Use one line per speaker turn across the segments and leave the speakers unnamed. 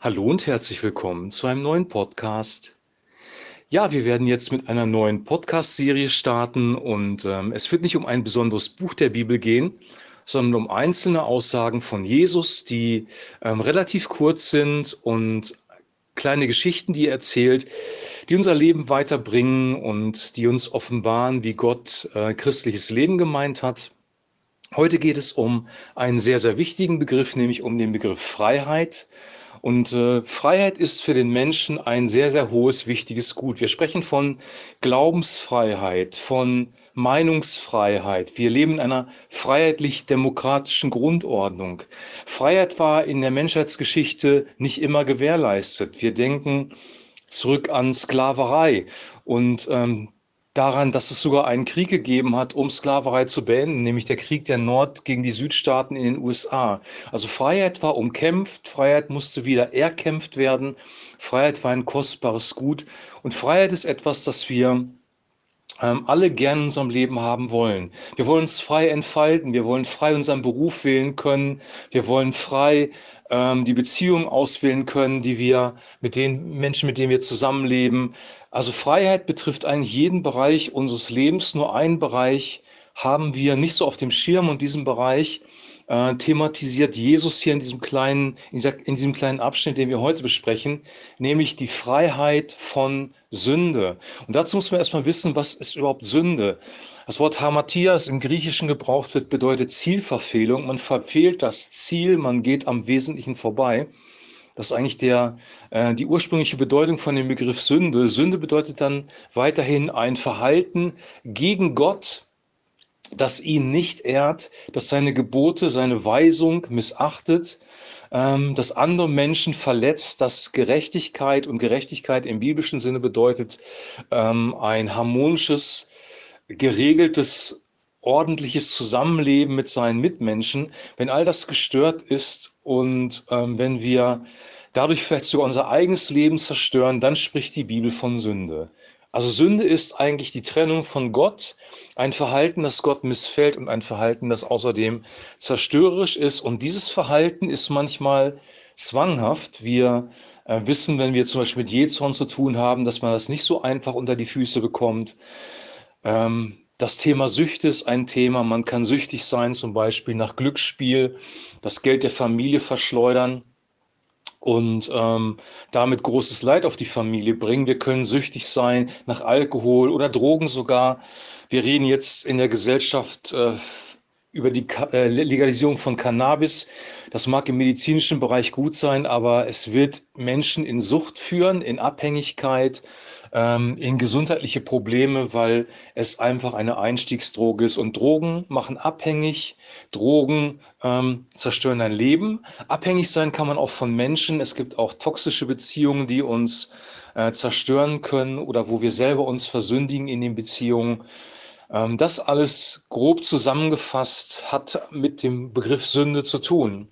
Hallo und herzlich willkommen zu einem neuen Podcast. Ja, wir werden jetzt mit einer neuen Podcast-Serie starten und ähm, es wird nicht um ein besonderes Buch der Bibel gehen, sondern um einzelne Aussagen von Jesus, die ähm, relativ kurz sind und kleine Geschichten, die er erzählt, die unser Leben weiterbringen und die uns offenbaren, wie Gott äh, christliches Leben gemeint hat. Heute geht es um einen sehr, sehr wichtigen Begriff, nämlich um den Begriff Freiheit. Und äh, Freiheit ist für den Menschen ein sehr, sehr hohes, wichtiges Gut. Wir sprechen von Glaubensfreiheit, von Meinungsfreiheit. Wir leben in einer freiheitlich-demokratischen Grundordnung. Freiheit war in der Menschheitsgeschichte nicht immer gewährleistet. Wir denken zurück an Sklaverei und ähm, daran, dass es sogar einen Krieg gegeben hat, um Sklaverei zu beenden, nämlich der Krieg der Nord gegen die Südstaaten in den USA. Also Freiheit war umkämpft, Freiheit musste wieder erkämpft werden, Freiheit war ein kostbares Gut und Freiheit ist etwas, das wir alle gern in unserem Leben haben wollen. Wir wollen uns frei entfalten, wir wollen frei unseren Beruf wählen können, wir wollen frei ähm, die Beziehung auswählen können, die wir mit den Menschen, mit denen wir zusammenleben. Also Freiheit betrifft eigentlich jeden Bereich unseres Lebens. Nur einen Bereich haben wir nicht so auf dem Schirm und diesen Bereich äh, thematisiert Jesus hier in diesem kleinen, in, dieser, in diesem kleinen Abschnitt, den wir heute besprechen, nämlich die Freiheit von Sünde. Und dazu muss man erstmal wissen, was ist überhaupt Sünde? Das Wort Hamartia, das im Griechischen gebraucht wird, bedeutet Zielverfehlung. Man verfehlt das Ziel, man geht am Wesentlichen vorbei. Das ist eigentlich der, äh, die ursprüngliche Bedeutung von dem Begriff Sünde. Sünde bedeutet dann weiterhin ein Verhalten gegen Gott, das ihn nicht ehrt, das seine Gebote, seine Weisung missachtet, ähm, das andere Menschen verletzt, dass Gerechtigkeit und Gerechtigkeit im biblischen Sinne bedeutet ähm, ein harmonisches, geregeltes, ordentliches Zusammenleben mit seinen Mitmenschen. Wenn all das gestört ist und ähm, wenn wir dadurch vielleicht sogar unser eigenes Leben zerstören, dann spricht die Bibel von Sünde. Also Sünde ist eigentlich die Trennung von Gott, ein Verhalten, das Gott missfällt und ein Verhalten, das außerdem zerstörerisch ist. Und dieses Verhalten ist manchmal zwanghaft. Wir äh, wissen, wenn wir zum Beispiel mit Jezorn zu tun haben, dass man das nicht so einfach unter die Füße bekommt. Ähm, das Thema Süchte ist ein Thema. Man kann süchtig sein, zum Beispiel nach Glücksspiel, das Geld der Familie verschleudern und ähm, damit großes Leid auf die Familie bringen. Wir können süchtig sein nach Alkohol oder Drogen sogar. Wir reden jetzt in der Gesellschaft äh, über die äh, Legalisierung von Cannabis. Das mag im medizinischen Bereich gut sein, aber es wird Menschen in Sucht führen, in Abhängigkeit, ähm, in gesundheitliche Probleme, weil es einfach eine Einstiegsdroge ist. Und Drogen machen abhängig, Drogen ähm, zerstören dein Leben. Abhängig sein kann man auch von Menschen. Es gibt auch toxische Beziehungen, die uns äh, zerstören können oder wo wir selber uns versündigen in den Beziehungen. Ähm, das alles grob zusammengefasst hat mit dem Begriff Sünde zu tun.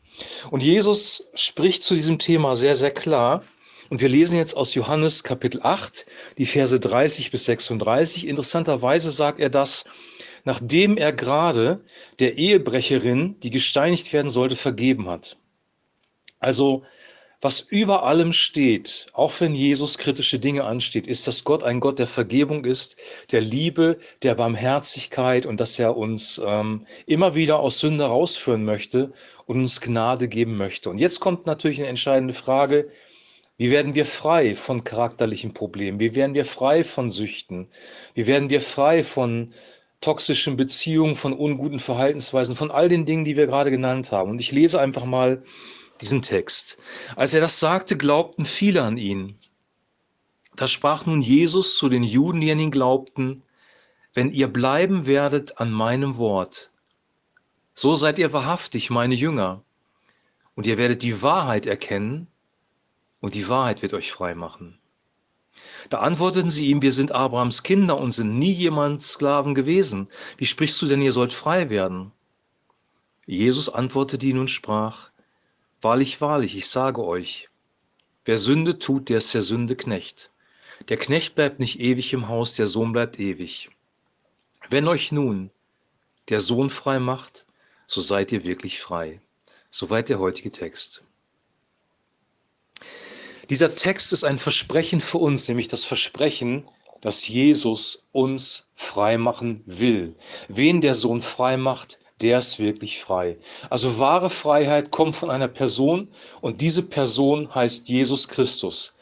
Und Jesus spricht zu diesem Thema sehr, sehr klar. Und wir lesen jetzt aus Johannes Kapitel 8, die Verse 30 bis 36. Interessanterweise sagt er das, nachdem er gerade der Ehebrecherin, die gesteinigt werden sollte, vergeben hat. Also was über allem steht, auch wenn Jesus kritische Dinge ansteht, ist, dass Gott ein Gott der Vergebung ist, der Liebe, der Barmherzigkeit und dass er uns ähm, immer wieder aus Sünde rausführen möchte und uns Gnade geben möchte. Und jetzt kommt natürlich eine entscheidende Frage, wie werden wir frei von charakterlichen Problemen? Wie werden wir frei von Süchten? Wie werden wir frei von toxischen Beziehungen, von unguten Verhaltensweisen, von all den Dingen, die wir gerade genannt haben? Und ich lese einfach mal diesen Text. Als er das sagte, glaubten viele an ihn. Da sprach nun Jesus zu den Juden, die an ihn glaubten, wenn ihr bleiben werdet an meinem Wort, so seid ihr wahrhaftig meine Jünger, und ihr werdet die Wahrheit erkennen, und die Wahrheit wird euch frei machen. Da antworteten sie ihm, wir sind Abrahams Kinder und sind nie jemand Sklaven gewesen. Wie sprichst du denn, ihr sollt frei werden? Jesus antwortete ihnen und sprach, Wahrlich, wahrlich, ich sage euch, wer Sünde tut, der ist der Sünde Knecht. Der Knecht bleibt nicht ewig im Haus, der Sohn bleibt ewig. Wenn euch nun der Sohn frei macht, so seid ihr wirklich frei. Soweit der heutige Text. Dieser Text ist ein Versprechen für uns, nämlich das Versprechen, dass Jesus uns frei machen will. Wen der Sohn frei macht, der ist wirklich frei. Also wahre Freiheit kommt von einer Person und diese Person heißt Jesus Christus.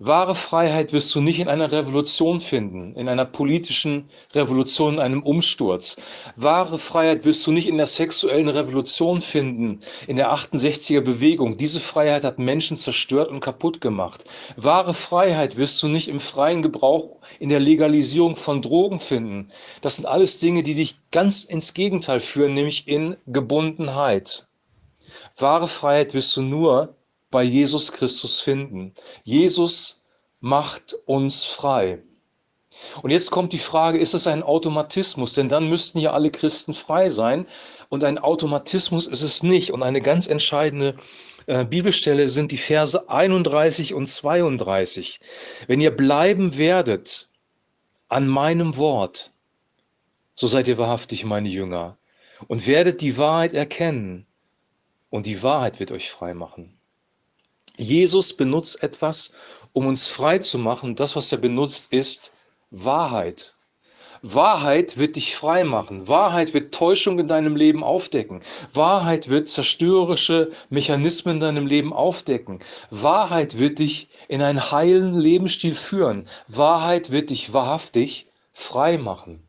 Wahre Freiheit wirst du nicht in einer Revolution finden, in einer politischen Revolution, in einem Umsturz. Wahre Freiheit wirst du nicht in der sexuellen Revolution finden, in der 68er Bewegung. Diese Freiheit hat Menschen zerstört und kaputt gemacht. Wahre Freiheit wirst du nicht im freien Gebrauch, in der Legalisierung von Drogen finden. Das sind alles Dinge, die dich ganz ins Gegenteil führen, nämlich in Gebundenheit. Wahre Freiheit wirst du nur bei Jesus Christus finden. Jesus macht uns frei. Und jetzt kommt die Frage, ist es ein Automatismus? Denn dann müssten ja alle Christen frei sein. Und ein Automatismus ist es nicht. Und eine ganz entscheidende äh, Bibelstelle sind die Verse 31 und 32. Wenn ihr bleiben werdet an meinem Wort, so seid ihr wahrhaftig meine Jünger und werdet die Wahrheit erkennen. Und die Wahrheit wird euch frei machen. Jesus benutzt etwas, um uns frei zu machen. Das, was er benutzt, ist Wahrheit. Wahrheit wird dich frei machen. Wahrheit wird Täuschung in deinem Leben aufdecken. Wahrheit wird zerstörerische Mechanismen in deinem Leben aufdecken. Wahrheit wird dich in einen heilen Lebensstil führen. Wahrheit wird dich wahrhaftig frei machen.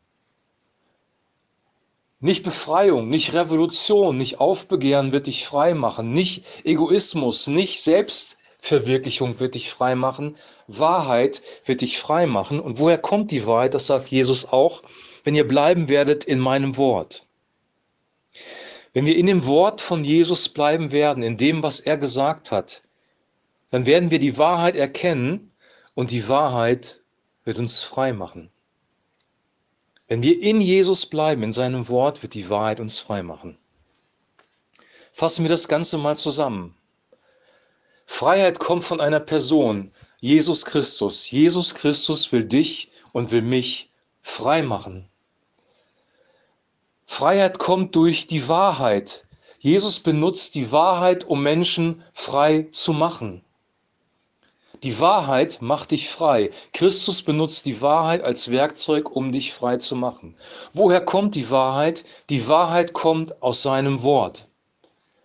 Nicht Befreiung, nicht Revolution, nicht Aufbegehren wird dich frei machen, nicht Egoismus, nicht Selbstverwirklichung wird dich frei machen, Wahrheit wird dich frei machen. Und woher kommt die Wahrheit? Das sagt Jesus auch, wenn ihr bleiben werdet in meinem Wort. Wenn wir in dem Wort von Jesus bleiben werden, in dem, was er gesagt hat, dann werden wir die Wahrheit erkennen und die Wahrheit wird uns frei machen. Wenn wir in Jesus bleiben, in seinem Wort, wird die Wahrheit uns frei machen. Fassen wir das Ganze mal zusammen. Freiheit kommt von einer Person, Jesus Christus. Jesus Christus will dich und will mich frei machen. Freiheit kommt durch die Wahrheit. Jesus benutzt die Wahrheit, um Menschen frei zu machen. Die Wahrheit macht dich frei. Christus benutzt die Wahrheit als Werkzeug, um dich frei zu machen. Woher kommt die Wahrheit? Die Wahrheit kommt aus seinem Wort.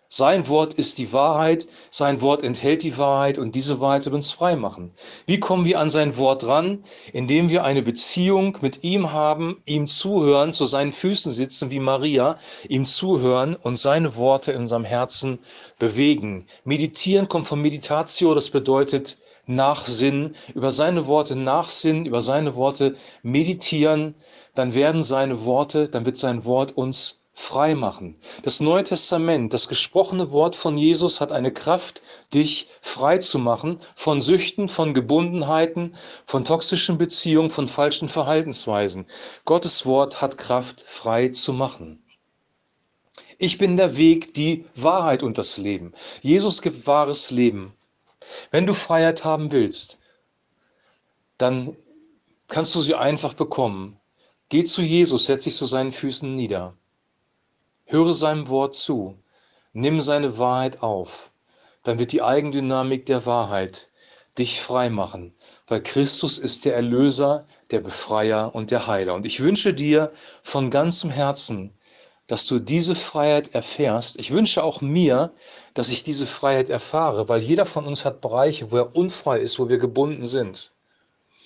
Sein Wort ist die Wahrheit, sein Wort enthält die Wahrheit und diese Wahrheit wird uns frei machen. Wie kommen wir an sein Wort ran? Indem wir eine Beziehung mit ihm haben, ihm zuhören, zu seinen Füßen sitzen wie Maria, ihm zuhören und seine Worte in unserem Herzen bewegen. Meditieren kommt von Meditatio, das bedeutet nachsinnen, über seine Worte nachsinnen, über seine Worte meditieren, dann werden seine Worte, dann wird sein Wort uns frei machen. Das Neue Testament, das gesprochene Wort von Jesus hat eine Kraft, dich frei zu machen von Süchten, von Gebundenheiten, von toxischen Beziehungen, von falschen Verhaltensweisen. Gottes Wort hat Kraft, frei zu machen. Ich bin der Weg, die Wahrheit und das Leben. Jesus gibt wahres Leben. Wenn du Freiheit haben willst, dann kannst du sie einfach bekommen. Geh zu Jesus, setz dich zu seinen Füßen nieder. Höre seinem Wort zu. Nimm seine Wahrheit auf. Dann wird die Eigendynamik der Wahrheit dich frei machen, weil Christus ist der Erlöser, der Befreier und der Heiler. Und ich wünsche dir von ganzem Herzen, dass du diese Freiheit erfährst. Ich wünsche auch mir, dass ich diese Freiheit erfahre, weil jeder von uns hat Bereiche, wo er unfrei ist, wo wir gebunden sind.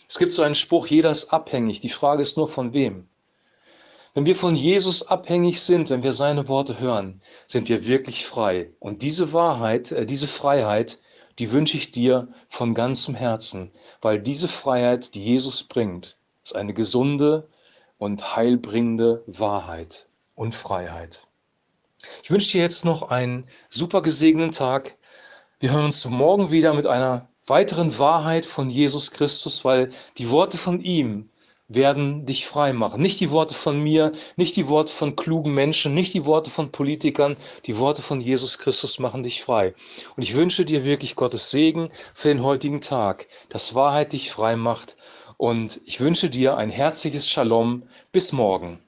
Es gibt so einen Spruch, jeder ist abhängig. Die Frage ist nur von wem. Wenn wir von Jesus abhängig sind, wenn wir seine Worte hören, sind wir wirklich frei. Und diese Wahrheit, äh, diese Freiheit, die wünsche ich dir von ganzem Herzen, weil diese Freiheit, die Jesus bringt, ist eine gesunde und heilbringende Wahrheit und Freiheit. Ich wünsche dir jetzt noch einen super gesegneten Tag. Wir hören uns morgen wieder mit einer weiteren Wahrheit von Jesus Christus, weil die Worte von ihm werden dich frei machen. Nicht die Worte von mir, nicht die Worte von klugen Menschen, nicht die Worte von Politikern, die Worte von Jesus Christus machen dich frei. Und ich wünsche dir wirklich Gottes Segen für den heutigen Tag, dass Wahrheit dich frei macht. Und ich wünsche dir ein herzliches Shalom. Bis morgen.